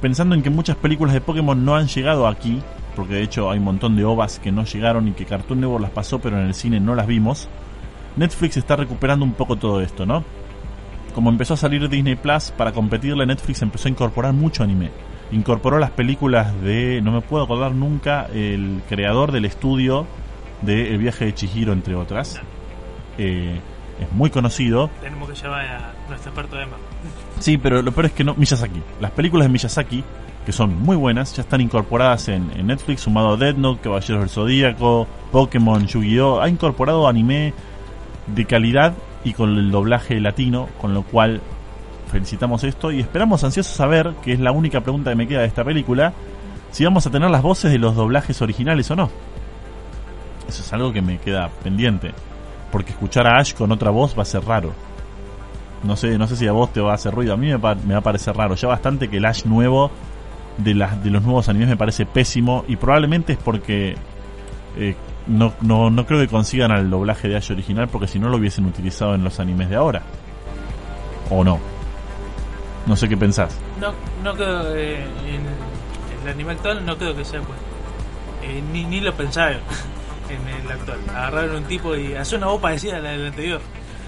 D: Pensando en que muchas películas de Pokémon no han llegado aquí, porque de hecho hay un montón de ovas que no llegaron y que Cartoon Network las pasó pero en el cine no las vimos, Netflix está recuperando un poco todo esto, ¿no? Como empezó a salir Disney Plus, para competirle Netflix empezó a incorporar mucho anime. Incorporó las películas de, no me puedo acordar nunca, el creador del estudio de El viaje de Chihiro, entre otras. Eh, es muy conocido.
E: Tenemos que llamar a nuestro experto Emma.
D: Sí, pero lo peor es que no. Miyazaki. Las películas de Miyazaki, que son muy buenas, ya están incorporadas en, Netflix, sumado a Dead Note, Caballeros del Zodíaco, Pokémon, Yu-Gi-Oh! Ha incorporado anime de calidad y con el doblaje latino, con lo cual felicitamos esto y esperamos ansiosos a ver, que es la única pregunta que me queda de esta película, si vamos a tener las voces de los doblajes originales o no. Eso es algo que me queda pendiente, porque escuchar a Ash con otra voz va a ser raro. No sé, no sé si a vos te va a hacer ruido, a mí me va a parecer raro. Ya bastante que el Ash nuevo de, las de los nuevos animes me parece pésimo y probablemente es porque eh, no, no, no creo que consigan al doblaje de Ash original porque si no lo hubiesen utilizado en los animes de ahora. ¿O no? No sé qué pensás.
E: No, no creo eh, en el anime actual no creo que sea pues eh, ni, ni lo pensaron en el actual. Agarraron un tipo y hace una voz parecida a la del anterior.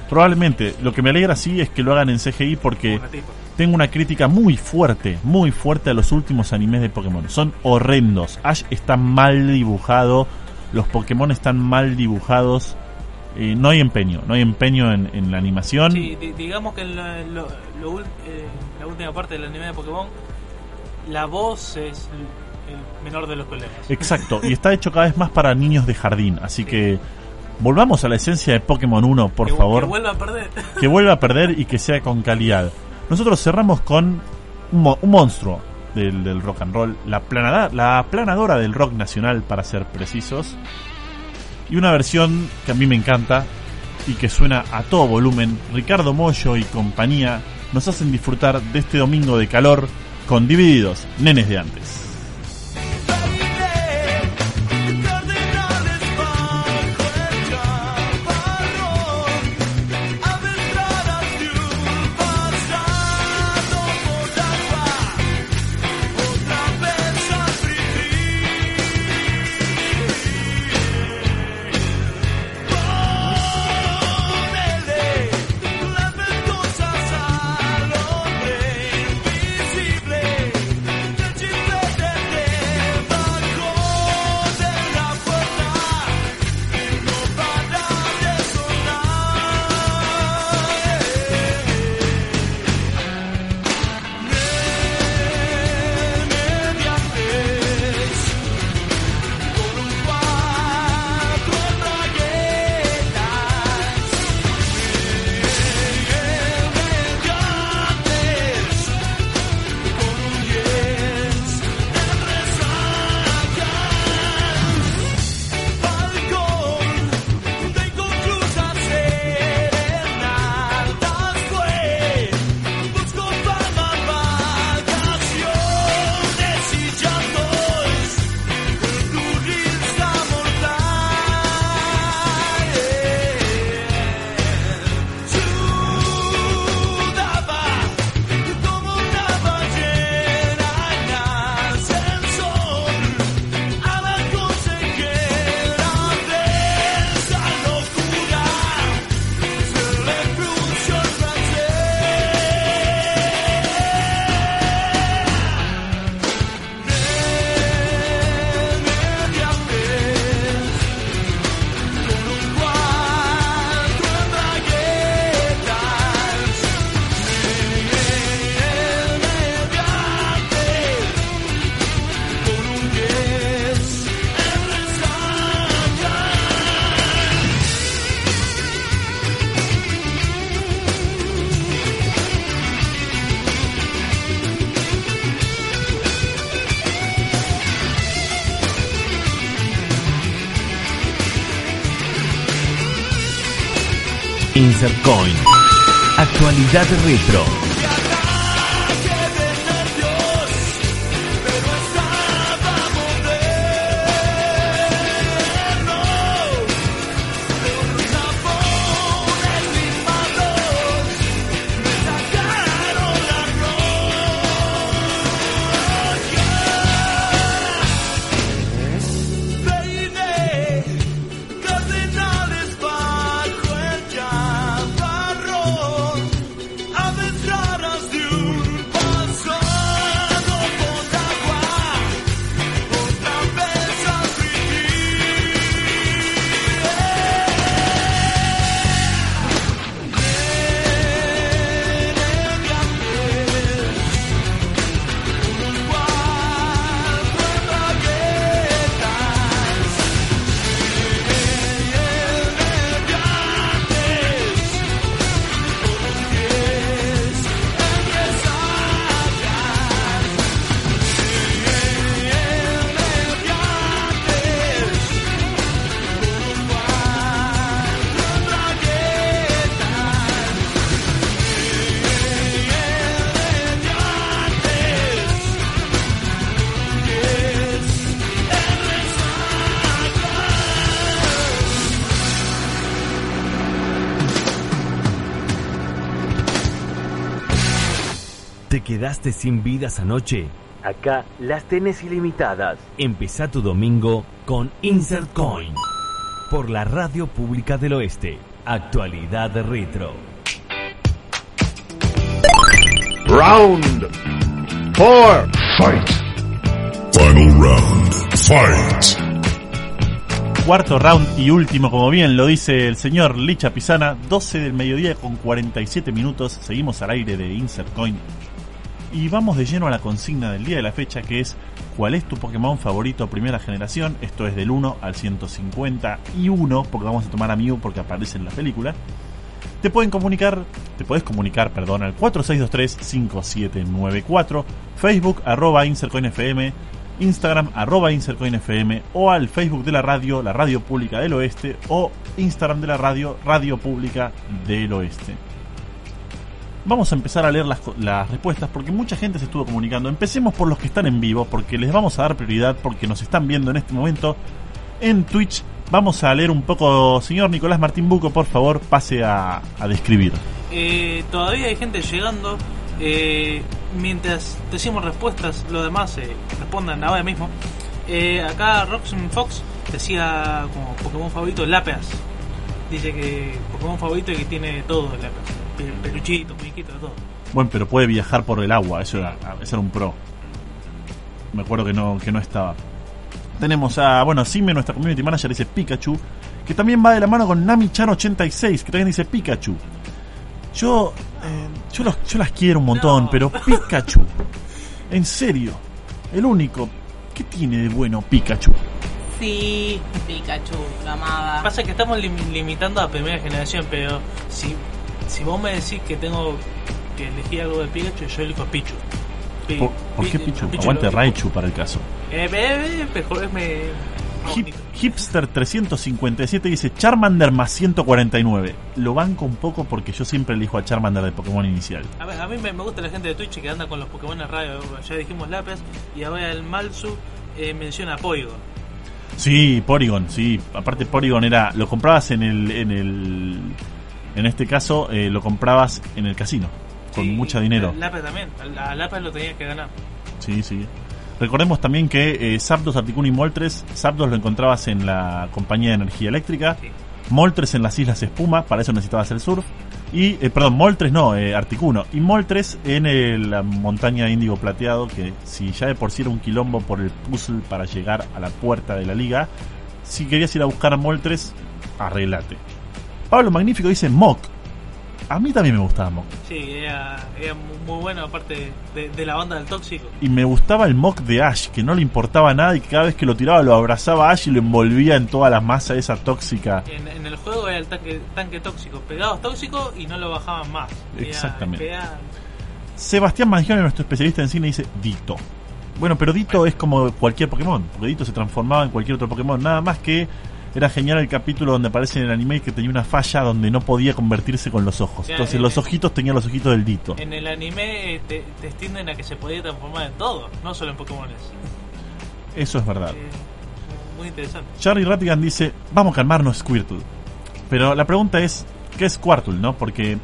D: Probablemente. Lo que me alegra sí es que lo hagan en CGI porque. Tengo una crítica muy fuerte, muy fuerte a los últimos animes de Pokémon. Son horrendos. Ash está mal dibujado, los Pokémon están mal dibujados. eh, no hay empeño, no hay empeño en, en la animación.
E: Sí, di- digamos que en lo- lo- eh, la última parte del anime de Pokémon, la voz es el, menor de los problemas.
D: Exacto, y está hecho cada vez más para niños de jardín. Así que volvamos a la esencia de Pokémon 1, por
E: que,
D: favor.
E: Que vuelva a perder.
D: que vuelva a perder y que sea con calidad. Nosotros cerramos con un, mo- un monstruo del, del rock and roll, la, la planadora del rock nacional, para ser precisos, y una versión que a mí me encanta y que suena a todo volumen. Ricardo Mollo y compañía nos hacen disfrutar de este domingo de calor con Divididos, nenes de antes.
B: Coin. Actualidad retro. Quedaste sin vidas anoche? Acá las tenés ilimitadas. Empezá tu domingo con Insert Coin. Por la Radio Pública del Oeste. Actualidad retro.
C: Round four. Fight.
H: Final round. Fight.
D: Cuarto round y último, como bien lo dice el señor Licha Pisana, 12 del mediodía con 47 minutos. Seguimos al aire de Insert Coin. Y vamos de lleno a la consigna del día de la fecha, que es ¿cuál es tu Pokémon favorito primera generación? Esto es del 1 al 151, porque vamos a tomar a Mew porque aparece en la película. Te pueden comunicar, te puedes comunicar, perdón, al 4623-5794, Facebook arroba InsertCoinFM, Instagram arroba InsertCoinFM o al Facebook de la radio, la Radio Pública del Oeste o Instagram de la radio, Radio Pública del Oeste. Vamos a empezar a leer las, las respuestas porque mucha gente se estuvo comunicando. Empecemos por los que están en vivo porque les vamos a dar prioridad porque nos están viendo en este momento en Twitch. Vamos a leer un poco, señor Nicolás Martín Buco, por favor, pase a, a describir.
E: Eh, todavía hay gente llegando. eh, mientras decimos respuestas, los demás eh, respondan ahora mismo. Eh, acá Roxon Fox decía como Pokémon favorito Lápeas. Dice que Pokémon favorito y que tiene todo el Lápeas. Pe- Peluchito, muñequito, todo.
D: Bueno, pero puede viajar por el agua, eso era, eso era un pro. Me acuerdo que no, que no estaba. Tenemos a, bueno, Sime, nuestra community manager, dice Pikachu, que también va de la mano con Nami-chan86, que también dice Pikachu. Yo, eh, yo, los- yo las quiero un montón,
E: No.
D: pero Pikachu, en serio, el único, ¿qué tiene de bueno Pikachu?
I: Sí, Pikachu, lo amaba.
E: Pasa que estamos lim- limitando a primera generación, pero si, si vos me decís que tengo que elegir algo de Pikachu, yo elijo Pichu. Pi-
D: ¿Por, por qué
E: Pi-
D: Pichu?
E: Pichu
D: Aguante Raichu para el caso.
E: Eh, eh, eh, mejor es me...
D: Hip-. Hipster 357 dice Charmander más 149. Lo banco un poco porque yo siempre elijo a Charmander de Pokémon inicial.
E: A, ver, a mí me, me gusta la gente de Twitch que anda con los Pokémon en radio. Ya dijimos Lápiz y ahora el Malsu eh, menciona Porygon.
D: Sí, Porygon, sí. Aparte Porygon era, lo comprabas en el, en el, en este caso eh, lo comprabas en el casino con
E: Sí,
D: mucho dinero.
E: Lápiz también. A, a Lápiz lo tenía que ganar.
D: Sí, sí. Recordemos también que eh, Zapdos, Articuno y Moltres, Zapdos lo encontrabas en la compañía de energía eléctrica,
E: Sí.
D: Moltres en las Islas Espuma, para eso necesitabas el surf, y, eh, perdón, Moltres no, eh, Articuno, y Moltres en el- la montaña índigo plateado, que si ya de por sí era un quilombo por el puzzle para llegar a la puerta de la liga, si querías ir a buscar a Moltres, arreglate. Pablo Magnífico dice Mock. A mí también me gustaba Mock.
E: Sí, era, era muy bueno, aparte de, de la banda del tóxico.
D: y me gustaba el mock de Ash, que no le importaba nada y que cada vez que lo tiraba lo abrazaba a Ash y lo envolvía en toda la masa esa tóxica.
E: En, en el juego era el tanque, tanque tóxico. Pegados tóxicos y no lo bajaban más. Era-
D: Exactamente.
E: era-
D: Sebastián Mangione, nuestro especialista en cine, dice Dito. Bueno, pero Dito es como cualquier Pokémon, porque Dito se transformaba en cualquier otro Pokémon, nada más que Era genial el capítulo donde aparece en el anime que tenía una falla donde no podía convertirse con los ojos. Entonces
E: eh,
D: los
E: eh.
D: ojitos tenían los ojitos del Dito.
E: En el anime eh, te, te extienden a que se podía transformar en todo, no solo en Pokémon.
D: Eso es verdad.
E: muy interesante.
D: Charlie Rattigan dice, vamos a calmarnos Squirtle. Pero la pregunta es, ¿qué es Squirtle, no? Porque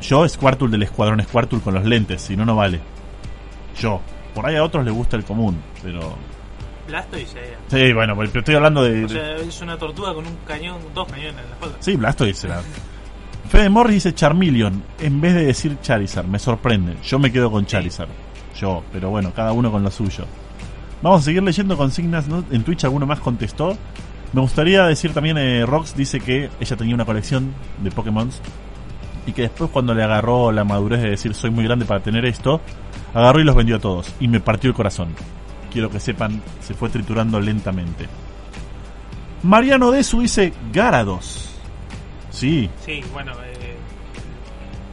D: yo es Squirtle del escuadrón Squirtle con los lentes, si no, no vale. Yo. Por ahí a otros les gusta el común, pero...
E: Blastoise.
D: Sí, bueno, pero estoy hablando de...
E: O sea, es una tortuga con un cañón, dos cañones en la espalda.
D: Sí, Blastoise será. Fede Morris dice Charmeleon en vez de decir Charizard. Me sorprende. Yo me quedo con Charizard. Yo, pero bueno, cada uno con lo suyo. Vamos a seguir leyendo consignas. ¿no? En Twitch alguno más contestó. Me gustaría decir también, eh, Rox dice que ella tenía una colección de Pokémon y que después cuando le agarró la madurez de decir soy muy grande para tener esto, agarró y los vendió a todos y me partió el corazón. Quiero que sepan, se fue triturando lentamente. Mariano Desu dice Garados. Sí,
E: Sí, bueno, eh,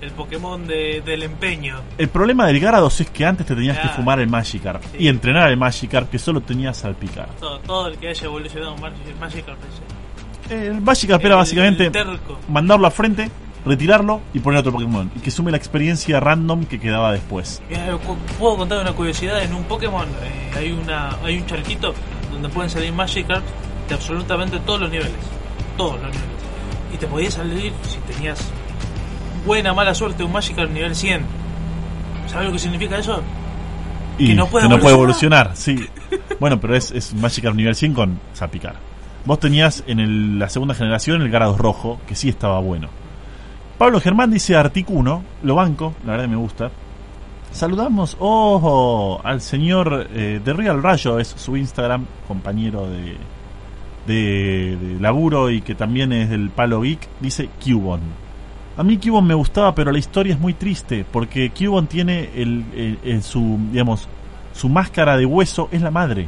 E: el Pokémon de, del empeño.
D: El problema del Garados es que antes te tenías que
E: Claro.
D: fumar el Magikarp
E: Sí.
D: y entrenar el Magikarp que solo tenías salpicar.
E: Todo, todo el que haya evolucionado Magic- Magikarp.
D: El Magikarp era
E: El-
D: básicamente
E: el terco.
D: mandarlo a frente, retirarlo y poner otro Pokémon. Y que sume la experiencia random que quedaba después.
E: Cu- puedo contar una curiosidad. En un Pokémon eh, hay una hay un charquito donde pueden salir Magikarp de absolutamente todos los niveles. Todos los niveles. Y te podías salir si tenías buena mala suerte un Magikarp nivel 100. ¿Sabes lo que significa eso?
D: Y
E: Que no puede evolucionar.
D: evolucionar, sí. bueno, pero es, es Magikarp nivel 100 con salpicar. Vos tenías en el- la segunda generación el Garados rojo, que sí estaba bueno. Pablo Germán dice Articuno, lo banco, la verdad me gusta. Saludamos, ojo, al señor eh, de Real Rayo, es su Instagram, compañero de, de, de laburo y que también es del Palo Geek, dice Cubon. A mí Cubon me gustaba, pero la historia es muy triste, porque Cubon tiene el, el- el- su, digamos, su máscara de hueso es la madre.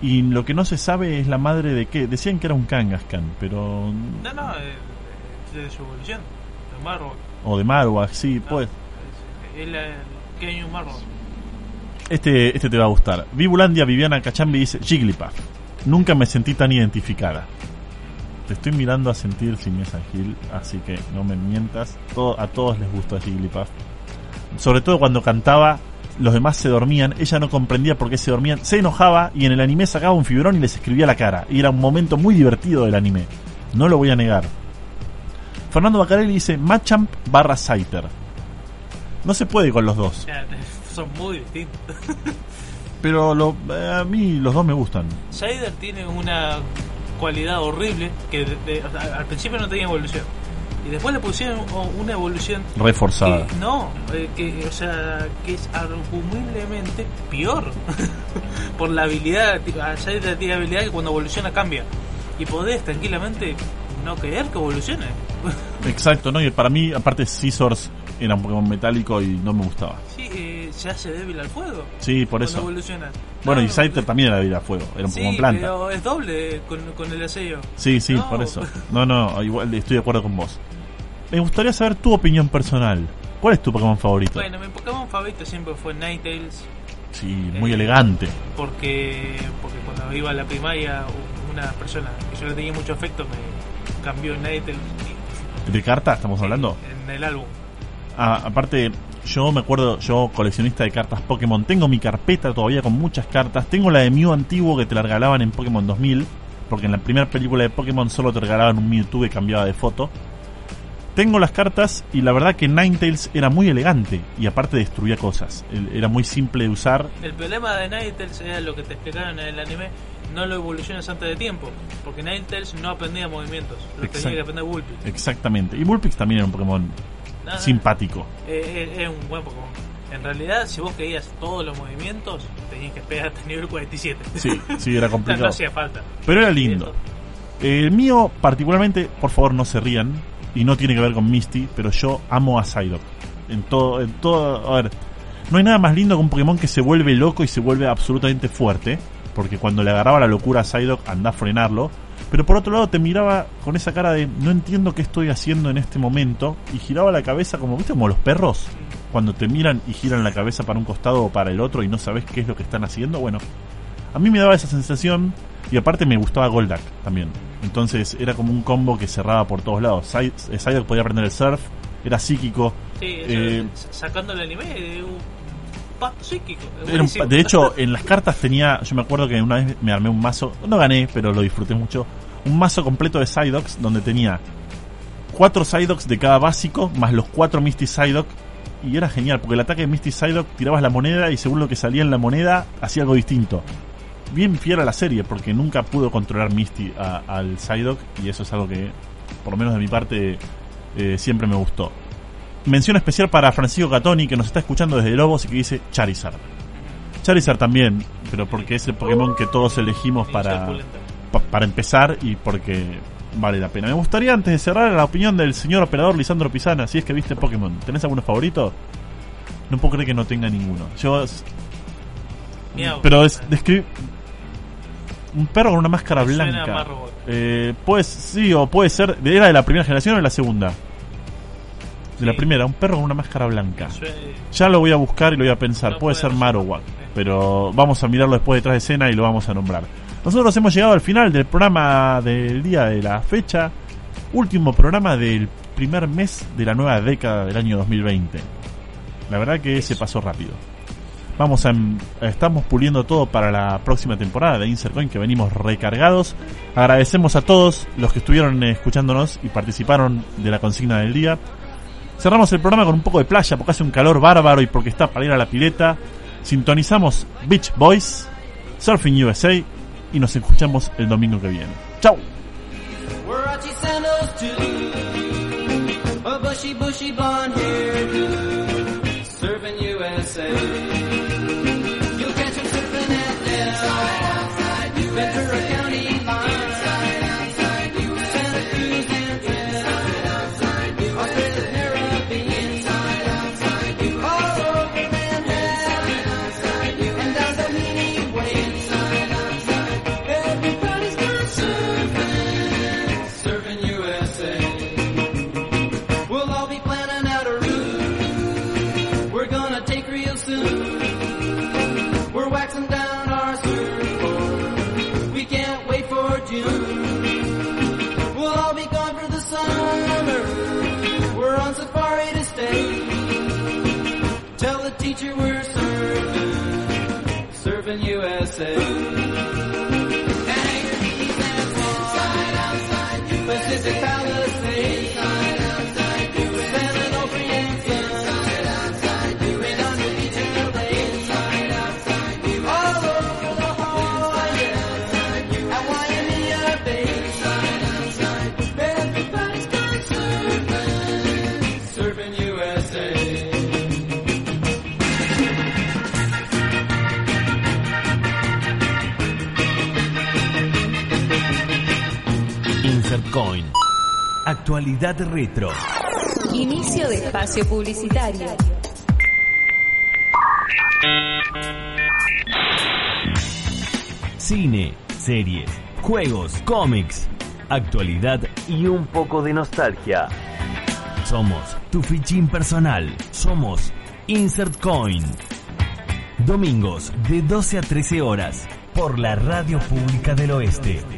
D: Y lo que no se sabe es la madre de qué. Decían que era un Kangaskhan, pero...
E: No, no, eh, eh, de su evolución.
D: O de Marowak, sí, pues...
E: Es ¿Qué año es Marvel?
D: Este, este te va a gustar. Vibulandia Viviana Cachambi dice Jigglypuff. Nunca me sentí tan identificada. Te estoy mirando a sentir sin esa Gil, así que no me mientas. Todo, a todos les gusta Jigglypuff. Sobre todo cuando cantaba, los demás se dormían. Ella no comprendía por qué se dormían. Se enojaba y en el anime sacaba un fibrón y les escribía la cara. Y era un momento muy divertido del anime. No lo voy a negar. Fernando Bacarelli dice Machamp barra Scyther. No se puede con los dos.
E: son muy distintos.
D: Pero lo- eh, a mí los dos me gustan.
E: Sider tiene una cualidad horrible que de- de- al principio no tenía evolución. Y después le pusieron una evolución
D: Reforzada.
E: que no, eh, que, o sea, que es arguiblemente peor. Por la habilidad, Sider tiene habilidad que cuando evoluciona cambia. Y podés tranquilamente no querer que evolucione.
D: Exacto, ¿no? Y para mí, aparte, Scissors era un Pokémon metálico y no me gustaba.
E: Sí, eh, se hace débil al fuego.
D: Sí, por eso.
E: evoluciona.
D: Bueno, y
E: No,
D: Scyther también era de a fuego, era un
E: Sí,
D: Pokémon planta.
E: pero es doble con, con el aseo.
D: Sí, sí,
E: No.
D: por eso. No, no, igual estoy de acuerdo con vos. Me gustaría saber tu opinión personal. ¿Cuál es tu Pokémon favorito?
E: Bueno, mi Pokémon favorito siempre fue Ninetales.
D: Sí, muy
E: Eh,
D: elegante.
E: Porque, porque cuando iba a la primaria, una persona que yo le tenía mucho afecto me cambió
D: ¿De carta estamos hablando?
E: en el álbum.
D: Ah, aparte, yo me acuerdo, yo coleccionista de cartas Pokémon, tengo mi carpeta todavía con muchas cartas. Tengo la de Mew antiguo que te la regalaban en Pokémon 2000, porque en la primera película de Pokémon solo te regalaban un Mewtwo que cambiaba de foto. Tengo las cartas y la verdad que Ninetales era muy elegante y aparte destruía cosas. Era muy simple de usar.
E: El problema de Ninetales era lo que te explicaron en el anime, no lo evoluciones antes de tiempo, porque Ninetales no aprendía movimientos, lo tenía que aprender Vulpix.
D: Exactamente. Y Vulpix también era un Pokémon simpático.
E: eh, eh, Era un buen Pokémon. En realidad, si vos querías todos los movimientos, tenías que esperar hasta nivel 47.
D: Sí, sí, era complicado.
E: no hacía falta.
D: Pero era lindo. El mío, particularmente, por favor no se rían, y no tiene que ver con Misty, pero yo amo a Psyduck. En todo, en todo, a ver, no hay nada más lindo que un Pokémon que se vuelve loco y se vuelve absolutamente fuerte, porque cuando le agarraba la locura a Psyduck anda a frenarlo, pero por otro lado te miraba con esa cara de no entiendo qué estoy haciendo en este momento, y giraba la cabeza como, viste, como los perros, cuando te miran y giran la cabeza para un costado o para el otro y no sabes qué es lo que están haciendo, bueno, A mí me daba esa sensación y aparte me gustaba Goldak también. Entonces era como un combo que cerraba por todos lados. Psy- Psyduck podía aprender el surf, era psíquico.
E: Sí,
D: Eh,
E: eso, sacando el anime de un psíquico.
D: de hecho, en las cartas tenía. Yo me acuerdo que una vez me armé un mazo. No gané, pero lo disfruté mucho. Un mazo completo de Psyducks donde tenía cuatro Psyducks de cada básico, más los cuatro Misty Psyduck. Y era genial, porque el ataque de Misty Psyduck tirabas la moneda y según lo que salía en la moneda, hacía algo distinto. Bien fiel a la serie, porque nunca pudo controlar Misty a- al Psyduck. Y eso es algo que, por lo menos de mi parte, eh, siempre me gustó. Mención especial para Francisco Catoni, que nos está escuchando desde Lobos y que dice Charizard. Charizard también, pero porque es el Pokémon que todos elegimos para, para empezar y porque vale la pena. Me gustaría antes de cerrar la opinión del señor operador Lisandro Pisana, si es que viste Pokémon. ¿Tenés alguno favorito? No puedo creer que no tenga ninguno. Yo pero es describe un perro con una máscara blanca. Eh, pues sí, o puede ser. ¿Era de la primera generación o de la segunda? De la primera, un perro con una máscara blanca. Ya lo voy a buscar y lo voy a pensar. Puede ser. Marowak, pero vamos a mirarlo después detrás de escena y lo vamos a nombrar. Nosotros hemos llegado al final del programa del día de la fecha, último programa del primer mes de la nueva década del año 2020. La verdad que se pasó rápido. Vamos a em- estamos puliendo todo para la próxima temporada de Insert Coin que venimos recargados. Agradecemos a todos los que estuvieron escuchándonos y participaron de la consigna del día. Cerramos el programa con un poco de playa porque hace un calor bárbaro y porque está para ir a la pileta. Sintonizamos Beach Boys, Surfing USA y nos escuchamos el domingo que viene. ¡Chao!
B: Actualidad retro.
J: Inicio de espacio publicitario.
B: Cine, series, juegos, cómics, actualidad y un poco de nostalgia. Somos tu fichín personal. Somos Insert Coin. Domingos de 12 a 13 horas por la Radio Pública del Oeste.